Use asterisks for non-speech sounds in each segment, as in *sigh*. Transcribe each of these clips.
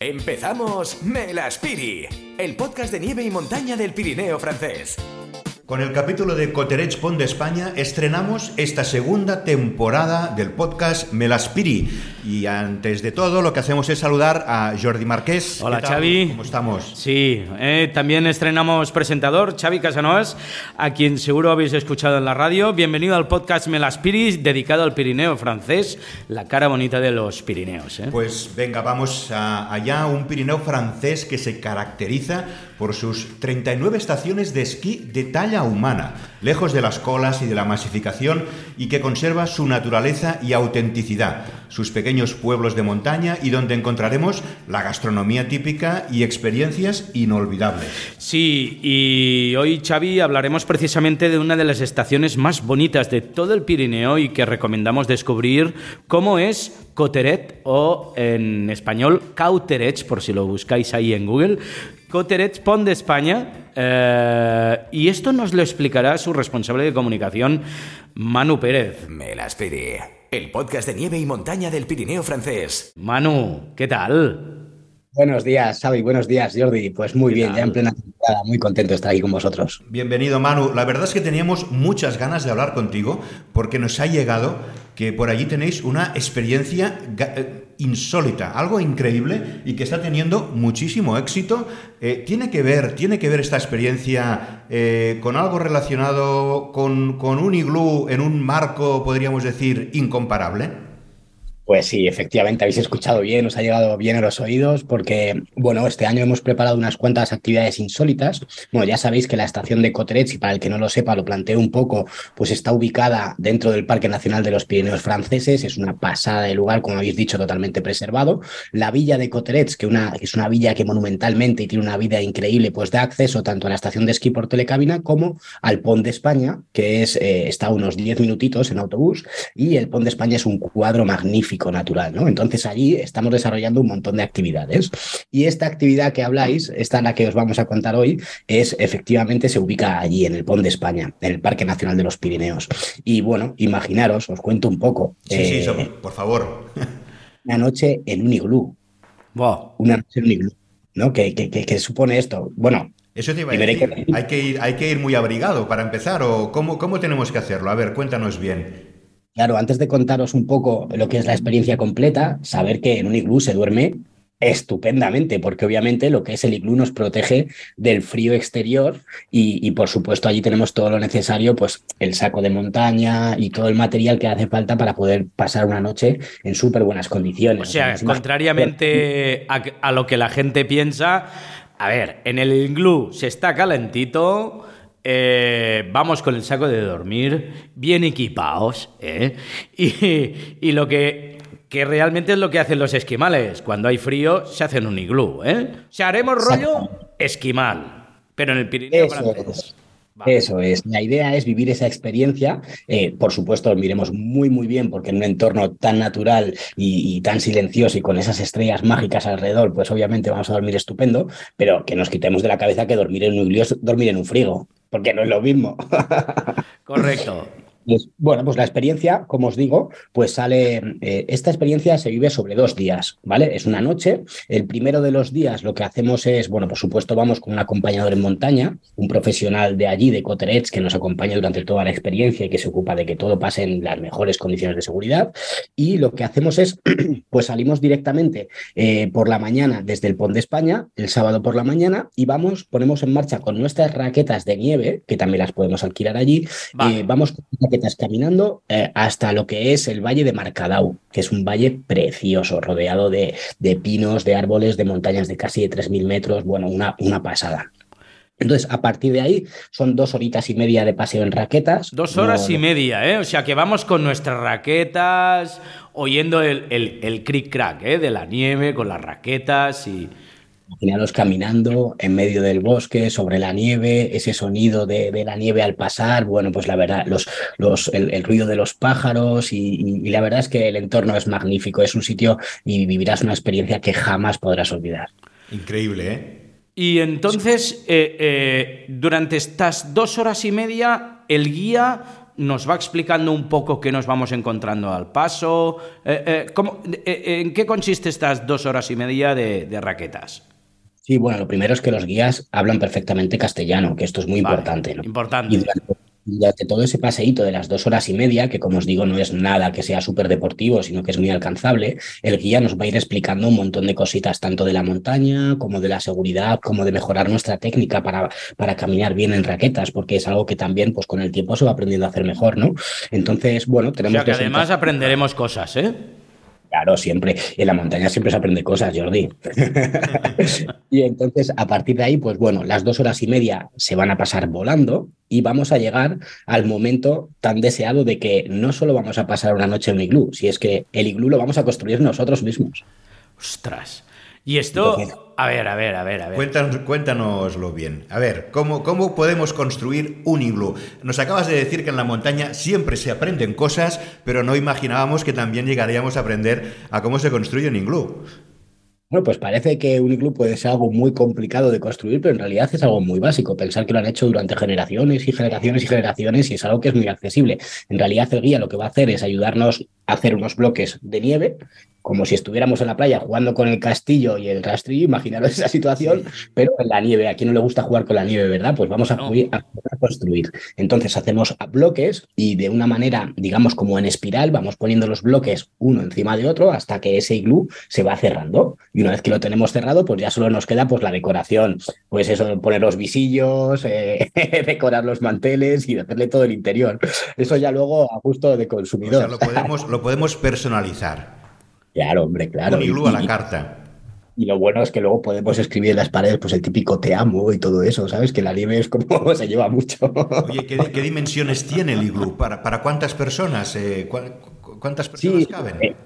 Empezamos Melaspiri, el podcast de nieve y montaña del Pirineo francés. Con el capítulo de Coterets Pont de España estrenamos esta segunda temporada del podcast Melaspiri. Y antes de todo, lo que hacemos es saludar a Jordi Marqués. Hola. Xavi. ¿Cómo estamos? Sí, eh, también estrenamos presentador, Xavi Casanovas, a quien seguro habéis escuchado en la radio. Bienvenido al podcast Melaspiris, dedicado al Pirineo francés, la cara bonita de los Pirineos. ¿eh? Pues venga, vamos a- allá, un Pirineo francés que se caracteriza por sus 39 estaciones de esquí de talla humana, lejos de las colas y de la masificación y que conserva su naturaleza y autenticidad, sus pequeños pueblos de montaña y donde encontraremos la gastronomía típica y experiencias inolvidables. Sí, y hoy, Xavi, hablaremos precisamente de una de las estaciones más bonitas de todo el Pirineo y que recomendamos descubrir, como es Coteret o en español Cauterets, por si lo buscáis ahí en Google. Coteret Pont de España. eh, y esto nos lo explicará su responsable de comunicación, Manu Pérez. Melaspiri, el podcast de nieve y montaña del Pirineo francés. Manu, ¿qué tal? Buenos días, Xavi. Buenos días, Jordi. Pues muy bien, ya en plena temporada. Muy contento de estar aquí con vosotros. Bienvenido Manu, la verdad es que teníamos muchas ganas de hablar contigo porque nos ha llegado que por allí tenéis una experiencia eh, insólita, algo increíble y que está teniendo muchísimo éxito. Eh, ¿tiene, que ver, ¿Tiene que ver esta experiencia eh, con algo relacionado con, con un iglú en un marco, podríamos decir, incomparable? Pues sí, efectivamente, habéis escuchado bien, os ha llegado bien a los oídos, porque, bueno, este año hemos preparado unas cuantas actividades insólitas. Bueno, ya sabéis que la estación de Coterets, y para el que no lo sepa, lo planteo un poco, pues está ubicada dentro del Parque Nacional de los Pirineos franceses, es una pasada de lugar, como habéis dicho, totalmente preservado. La villa de Coterets, que, es una villa que monumentalmente y tiene una vida increíble, pues da acceso tanto a la estación de esquí por telecabina como al Pont de España, que es, eh, está unos 10 minutitos en autobús, y el Pont de España es un cuadro magnífico natural, ¿no? Entonces allí estamos desarrollando un montón de actividades. Y esta actividad que habláis, esta la que os vamos a contar hoy, es efectivamente se ubica allí en el Pont de España, en el Parque Nacional de los Pirineos. Y bueno, imaginaros, os cuento un poco. Sí, sí, eh, so- por favor. Una noche en un iglú, Buah. una noche en un iglú, ¿no? ¿Qué, qué- qué- qué supone esto? Bueno, Eso te iba a Y veré decir. que- ¿Hay que, ir, ¿Hay que ir muy abrigado para empezar o cómo, cómo tenemos que hacerlo? A ver, cuéntanos bien. Claro, antes de contaros un poco lo que es la experiencia completa, saber que en un iglú se duerme estupendamente, porque obviamente lo que es el iglú nos protege del frío exterior y, y, por supuesto allí tenemos todo lo necesario, pues el saco de montaña y todo el material que hace falta para poder pasar una noche en súper buenas condiciones. O sea, contrariamente a, a lo que la gente piensa, a ver, en el iglú se está calentito, eh, vamos con el saco de dormir, bien equipados, ¿eh? *laughs* y, y lo que, que realmente es lo que hacen los esquimales. Cuando hay frío, se hacen un iglú, ¿eh? O sea, haremos rollo esquimal, pero en el Pirineo Eso francés. es. Vale. Eso es. La idea es vivir esa experiencia. Eh, por supuesto, dormiremos muy, muy bien porque en un entorno tan natural y, y tan silencioso y con esas estrellas mágicas alrededor, pues obviamente vamos a dormir estupendo, pero que nos quitemos de la cabeza que dormir en un iglú es dormir en un frigo, porque no es lo mismo. Correcto. Pues, bueno, pues la experiencia, como os digo, pues sale, eh, esta experiencia se vive sobre dos días, ¿vale? Es una noche. El primero de los días lo que hacemos es, bueno, por supuesto vamos con un acompañador en montaña, un profesional de allí, de Coterets, que nos acompaña durante toda la experiencia y que se ocupa de que todo pase en las mejores condiciones de seguridad. Y lo que hacemos es, *clears throat* pues salimos directamente eh, por la mañana desde el Pont de España, el sábado por la mañana, y vamos, ponemos en marcha con nuestras raquetas de nieve, que también las podemos alquilar allí, Vale. eh, vamos con caminando eh, hasta lo que es el Valle de Marcadau, que es un valle precioso, rodeado de, de pinos, de árboles, de montañas de casi de 3.000 metros, bueno, una, una pasada. Entonces, a partir de ahí, son dos horitas y media de paseo en raquetas. Dos No- horas y media, ¿eh? O sea que vamos con nuestras raquetas, oyendo el, el, el cric-crack, ¿eh? De la nieve, con las raquetas y... Imaginaros caminando en medio del bosque, sobre la nieve, ese sonido de, de la nieve al pasar, bueno, pues la verdad, los, los, el, el ruido de los pájaros y, y- y la verdad es que el entorno es magnífico, es un sitio y vivirás una experiencia que jamás podrás olvidar. Increíble, ¿eh? Y entonces, eh, eh, durante estas dos horas y media, el guía nos va explicando un poco qué nos vamos encontrando al paso. Eh, eh, ¿cómo- eh, ¿En qué consiste estas dos horas y media de, de raquetas? Sí, bueno, lo primero es que los guías hablan perfectamente castellano, que esto es muy Vale, importante, ¿no? Importante. Y durante, durante todo ese paseíto de las dos horas y media, que como os digo, no es nada que sea súper deportivo, sino que es muy alcanzable, el guía nos va a ir explicando un montón de cositas, tanto de la montaña, como de la seguridad, como de mejorar nuestra técnica para, para caminar bien en raquetas, porque es algo que también, pues con el tiempo se va aprendiendo a hacer mejor, ¿no? Entonces, bueno, O tenemos sea que dos además aprenderemos cosas, ¿eh? Claro, siempre. En la montaña siempre se aprende cosas, Jordi. *laughs* y entonces, a partir de ahí, pues bueno, las dos horas y media se van a pasar volando y vamos a llegar al momento tan deseado de que no solo vamos a pasar una noche en un iglú, si es que el iglú lo vamos a construir nosotros mismos. Ostras. Y esto, Entonces- a ver, a ver, a ver, a ver. Cuéntanos, cuéntanoslo bien. A ver, ¿cómo, ¿cómo podemos construir un iglú? Nos acabas de decir que en la montaña siempre se aprenden cosas, pero no imaginábamos que también llegaríamos a aprender a cómo se construye un iglú. Bueno, pues parece que un iglú puede ser algo muy complicado de construir, pero en realidad es algo muy básico. Pensar que lo han hecho durante generaciones y generaciones y generaciones y es algo que es muy accesible. En realidad el guía lo que va a hacer es ayudarnos a hacer unos bloques de nieve, como si estuviéramos en la playa jugando con el castillo y el rastrillo. Imaginaros esa situación, pero en la nieve. A quien no le gusta jugar con la nieve, ¿verdad? Pues vamos a, No. jugar- a construir. Entonces hacemos bloques y de una manera, digamos, como en espiral, vamos poniendo los bloques uno encima de otro hasta que ese iglú se va cerrando. Y una vez que lo tenemos cerrado, pues ya solo nos queda pues la decoración. Pues eso, poner los visillos, eh, *laughs* decorar los manteles y hacerle todo el interior. Eso ya luego a gusto de O consumidor. sea, lo podemos, lo podemos personalizar. Claro, hombre, claro. un iglú a la carta. Y lo bueno es que luego podemos escribir en las paredes pues el típico te amo y todo eso, ¿sabes? Que la nieve es como *laughs* se lleva mucho. Oye, ¿qué, qué dimensiones tiene el iglú? ¿Para, para cuántas personas? eh, cu- ¿Cuántas personas Sí, caben? eh,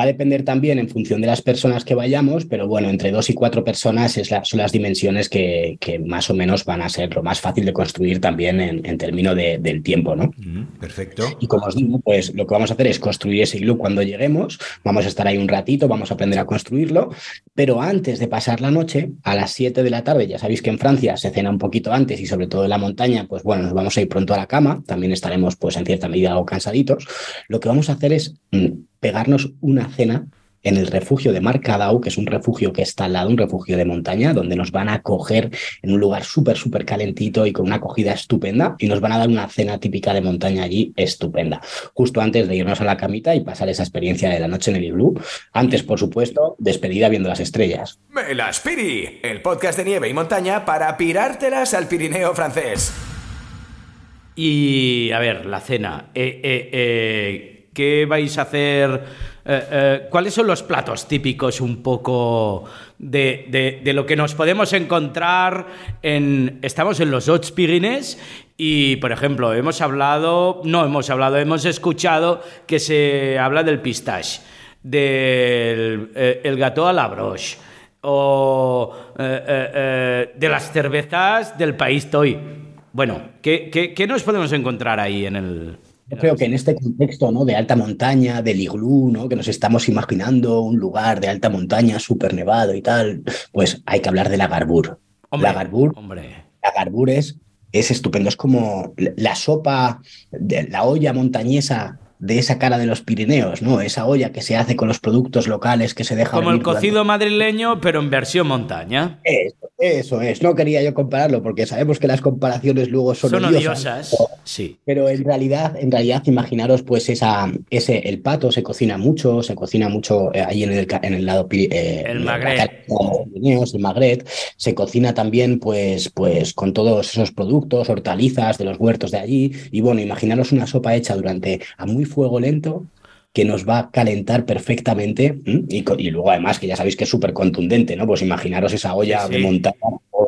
va a depender también en función de las personas que vayamos, pero bueno, entre dos y cuatro personas es la- son las dimensiones que, que más o menos van a ser lo más fácil de construir también en, en términos de- del tiempo, ¿no? Perfecto. Y como os digo, pues lo que vamos a hacer es construir ese iglú cuando lleguemos. Vamos a estar ahí un ratito, vamos a aprender a construirlo. Pero antes de pasar la noche, a las 7 de la tarde, ya sabéis que en Francia se cena un poquito antes y sobre todo en la montaña, pues bueno, nos vamos a ir pronto a la cama. También estaremos, pues en cierta medida, algo cansaditos. Lo que vamos a hacer es mm, pegarnos una cena en el refugio de Marcadau, que es un refugio que está al lado, un refugio de montaña, donde nos van a acoger en un lugar súper, súper calentito y con una acogida estupenda, y nos van a dar una cena típica de montaña allí estupenda, justo antes de irnos a la camita y pasar esa experiencia de la noche en el iglú. Antes, por supuesto, despedida viendo las estrellas. Melaspiri, el podcast de nieve y montaña para pirártelas al Pirineo francés. Y a ver, la cena. Eh, eh, eh, ¿Qué vais a hacer? Eh, eh, ¿Cuáles son los platos típicos un poco de, de- lo que nos podemos encontrar en... Estamos en los Hauts y, por ejemplo, hemos hablado, no hemos hablado, hemos escuchado que se habla del pistache, del eh, gâteau à la broche o de las cervezas del país Toy. Bueno, ¿qué, qué, qué nos podemos encontrar ahí en el... Yo creo que en este contexto ¿no? de alta montaña, del iglú, ¿no? que nos estamos imaginando un lugar de alta montaña súper nevado y tal, pues hay que hablar de la Garbur. Hombre, la Garbur hombre. La Garbur es, es estupendo, es como la sopa, de la olla montañesa de esa cara de los Pirineos, ¿no? Esa olla que se hace con los productos locales que se dejan. Como el durante- cocido madrileño, pero en versión montaña. Eso, eso es. No quería yo compararlo porque sabemos que las comparaciones luego son, Son odiosas. odiosas. Sí. Pero en realidad, en realidad, imaginaros, pues esa, ese, el pato se cocina mucho, se cocina mucho eh, ahí en el, en el lado eh, El magret. Pirineos, el magret, se cocina también, pues, pues, con todos esos productos, hortalizas de los huertos de allí. Y bueno, imaginaros una sopa hecha durante a muy fuego lento que nos va a calentar perfectamente y, luego además que ya sabéis que es súper contundente, ¿no? Pues imaginaros esa olla Sí, de montaña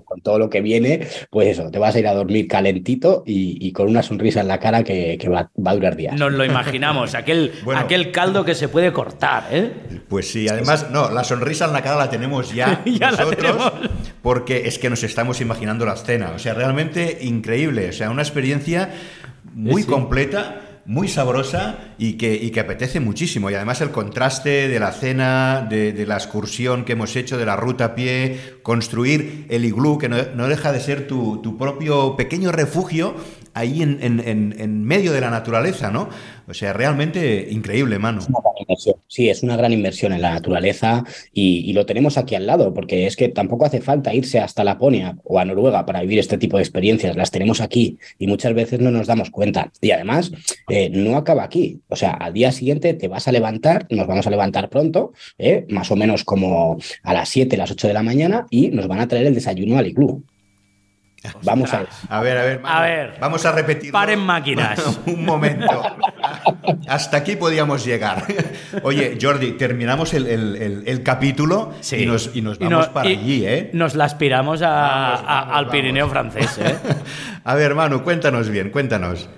con todo lo que viene, pues eso, te vas a ir a dormir calentito y, y con una sonrisa en la cara que, que va, va a durar días. Nos lo imaginamos, aquel, *laughs* Bueno. aquel caldo que se puede cortar, ¿eh? Pues sí, además, no, la sonrisa en la cara la tenemos ya, *laughs* Ya la nosotros, tenemos. porque es que nos estamos imaginando la escena. O sea, realmente increíble. O sea, una experiencia muy Sí, sí. completa, muy sabrosa y que, y que apetece muchísimo. Y además el contraste de la cena, de, de la excursión que hemos hecho, de la ruta a pie, construir el iglú, que no, no deja de ser tu, tu propio pequeño refugio ahí en, medio de la naturaleza, ¿no? O sea, realmente increíble, mano. Sí, es una gran inversión en la naturaleza y, y, lo tenemos aquí al lado, porque es que tampoco hace falta irse hasta Laponia o a Noruega para vivir este tipo de experiencias. Las tenemos aquí y muchas veces no nos damos cuenta. Y además, eh, no acaba aquí. O sea, al día siguiente te vas a levantar, nos vamos a levantar pronto, eh, más o menos como a las 7, las 8 de la mañana, y nos van a traer el desayuno al iglú. Vamos a ver. A ver, a ver. A ver. Vamos a repetir. Paren máquinas. *laughs* Un momento. Hasta aquí podíamos llegar. Oye, Jordi, terminamos el, el, el, capítulo sí. y, nos, y nos vamos y no, para y allí, ¿eh? Nos la aspiramos a, vamos, vamos, a, al Pirineo francés, ¿eh? *laughs* a ver, Manu, cuéntanos bien, cuéntanos.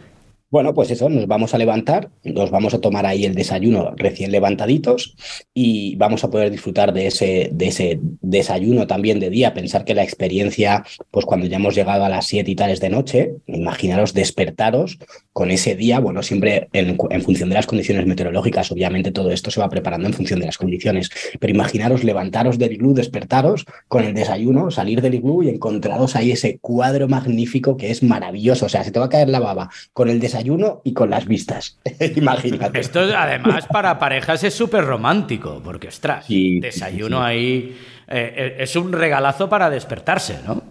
Bueno, pues eso, nos vamos a levantar, nos vamos a tomar ahí el desayuno recién levantaditos y vamos a poder disfrutar de ese, de ese desayuno también de día. Pensar que la experiencia, pues cuando ya hemos llegado a las siete y tales de noche, imaginaros despertaros con ese día, bueno, siempre en, en, función de las condiciones meteorológicas, obviamente todo esto se va preparando en función de las condiciones, pero imaginaros levantaros del iglú, despertaros con el desayuno, salir del iglú y encontraros ahí ese cuadro magnífico que es maravilloso, o sea, se te va a caer la baba con el desayuno y con las vistas. *laughs* Imagínate. Esto además para parejas es súper romántico, porque ostras, Sí, desayuno sí, sí. ahí eh, es un regalazo para despertarse, ¿no?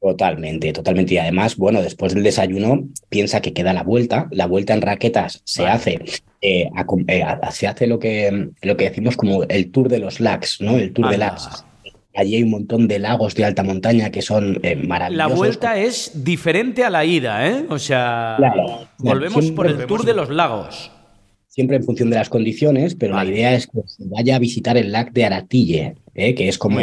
Totalmente, totalmente. Y además, bueno, después del desayuno, piensa que queda la vuelta. La vuelta en raquetas se Vale. hace, eh, a- eh, a- se hace lo que, lo que decimos como el tour de los lags, ¿no? El tour de Anda. lags. Allí hay un montón de lagos de alta montaña que son eh, La maravillosos. vuelta es diferente a la ida, ¿eh? O sea, Claro. volvemos por el tour de los lagos. siempre en función de las condiciones, pero Vale. la idea es que se vaya a visitar el lago de Aratille, ¿eh? que es como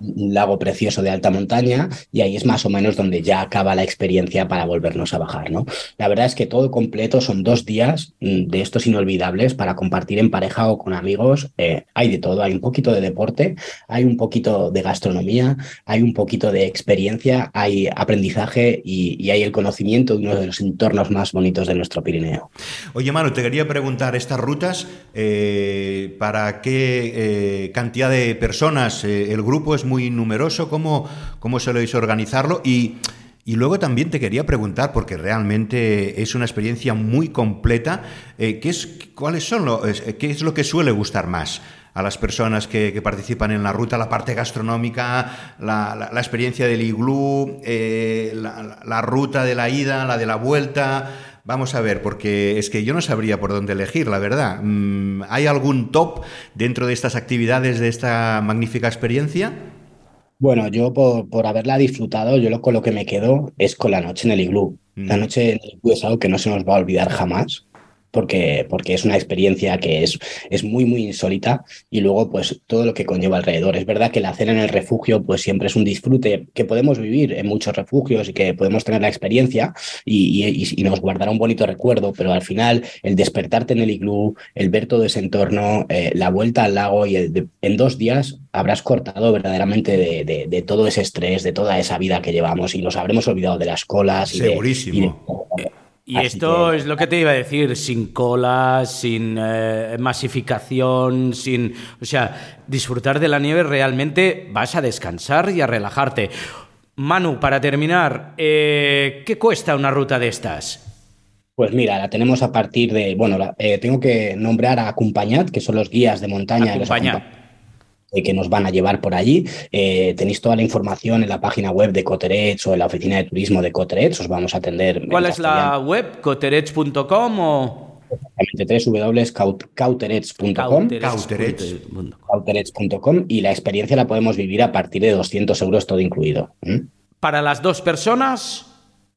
un lago precioso de alta montaña, y ahí es más o menos donde ya acaba la experiencia para volvernos a bajar. ¿no? La verdad es que todo completo son dos días mm, de estos inolvidables para compartir en pareja o con amigos. Eh, hay de todo, hay un poquito de deporte, hay un poquito de gastronomía, hay un poquito de experiencia, hay aprendizaje y, y hay el conocimiento de uno de los entornos más bonitos de nuestro Pirineo. Oye, Manu, te quería preguntar, estas rutas, eh, ¿para qué eh, cantidad de personas? ¿El grupo es muy numeroso? ¿Cómo, cómo soléis organizarlo? Y, y luego también te quería preguntar, porque realmente es una experiencia muy completa, eh, ¿qué, es, ¿cuáles son lo, qué es lo que suele gustar más? a las personas que, que participan en la ruta, la parte gastronómica, la, la- la experiencia del iglú, eh, la, la- la ruta de la ida, la de la vuelta. Vamos a ver, porque es que yo no sabría por dónde elegir, la verdad. Mm, ¿Hay algún top dentro de estas actividades, de esta magnífica experiencia? Bueno, yo por, por haberla disfrutado, yo lo, con lo que me quedo es con la noche en el iglú. La Mm. noche en el iglú es algo que no se nos va a olvidar jamás, porque, porque es una experiencia que es, es muy, muy insólita y luego pues todo lo que conlleva alrededor. Es verdad que la cena en el refugio pues siempre es un disfrute que podemos vivir en muchos refugios y que podemos tener la experiencia y, y- y nos guardará un bonito recuerdo, pero al final el despertarte en el iglú, el ver todo ese entorno, eh, la vuelta al lago y el de- en dos días habrás cortado verdaderamente de, de- de todo ese estrés, de toda esa vida que llevamos y nos habremos olvidado de las colas. Segurísimo. y Y Así esto que- es lo que te iba a decir, sin colas, sin eh, masificación, sin... O sea, disfrutar de la nieve realmente vas a descansar y a relajarte. Manu, para terminar, eh, ¿qué cuesta una ruta de estas? Pues mira, la tenemos a partir de, bueno, la- eh, tengo que nombrar a Acompañat, que son los guías de montaña de los Acompañat. Eh, que nos van a llevar por allí. Eh, tenéis toda la información en la página web de Coterets o en la oficina de turismo de Coterets, os vamos a atender. en ¿Cuál es la web? ¿coterets.com o...? www.cauterets.com Cauterets.com. cauterets.com y la experiencia la podemos vivir a partir de 200 euros todo incluido. Para las dos personas,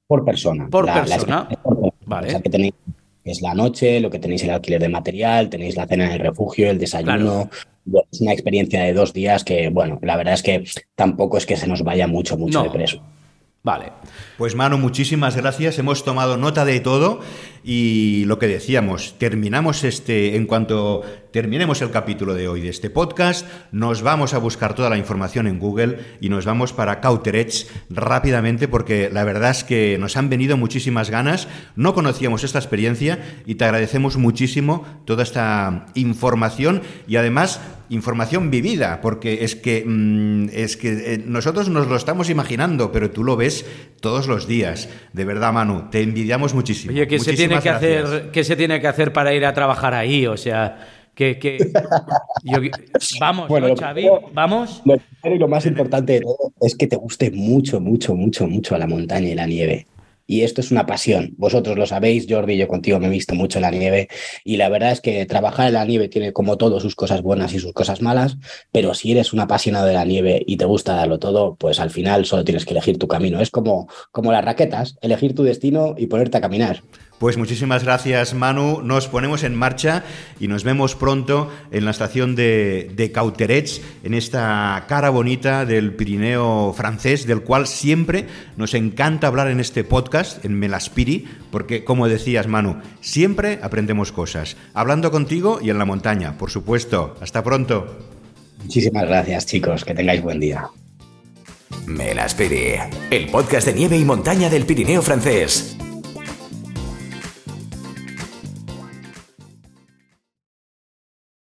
Por persona. Por La- persona. por persona. Vale. O sea, que tenéis es la noche, lo que tenéis el alquiler de material, tenéis la cena en el refugio, el desayuno. Bueno, es una experiencia de dos días que, bueno, la verdad es que tampoco es que se nos vaya mucho, mucho No. de preso. vale. Pues Manu, muchísimas gracias. Hemos tomado nota de todo Y lo que decíamos, terminamos este, en cuanto terminemos el capítulo de hoy de este podcast, nos vamos a buscar toda la información en Google y nos vamos para Cauterets rápidamente porque la verdad es que nos han venido muchísimas ganas, no conocíamos esta experiencia y te agradecemos muchísimo toda esta información y además información vivida, porque es que, mm, es que eh, nosotros nos lo estamos imaginando, pero tú lo ves todos los días. De verdad, Manu, te envidiamos muchísimo. Oye, ¿qué se, tiene que hacer, ¿qué se tiene que hacer para ir a trabajar ahí? O sea, que, *laughs* vamos, bueno, Xavi? ¿Vamos? Lo y lo más importante de todo es que te guste mucho, mucho, mucho, mucho la montaña y la nieve. Y esto es una pasión. Vosotros lo sabéis, Jordi, yo contigo me he visto mucho en la nieve y la verdad es que trabajar en la nieve tiene como todo sus cosas buenas y sus cosas malas, pero si eres un apasionado de la nieve y te gusta darlo todo, pues al final solo tienes que elegir tu camino. Es como, como las raquetas, elegir tu destino y ponerte a caminar. Pues muchísimas gracias Manu, nos ponemos en marcha y nos vemos pronto en la estación de, de Cauterets, en esta cara bonita del Pirineo francés, del cual siempre nos encanta hablar en este podcast, en Melaspiri, porque como decías Manu, siempre aprendemos cosas, hablando contigo y en la montaña, por supuesto. Hasta pronto. Muchísimas gracias chicos, que tengáis buen día. Melaspiri, el podcast de nieve y montaña del Pirineo francés.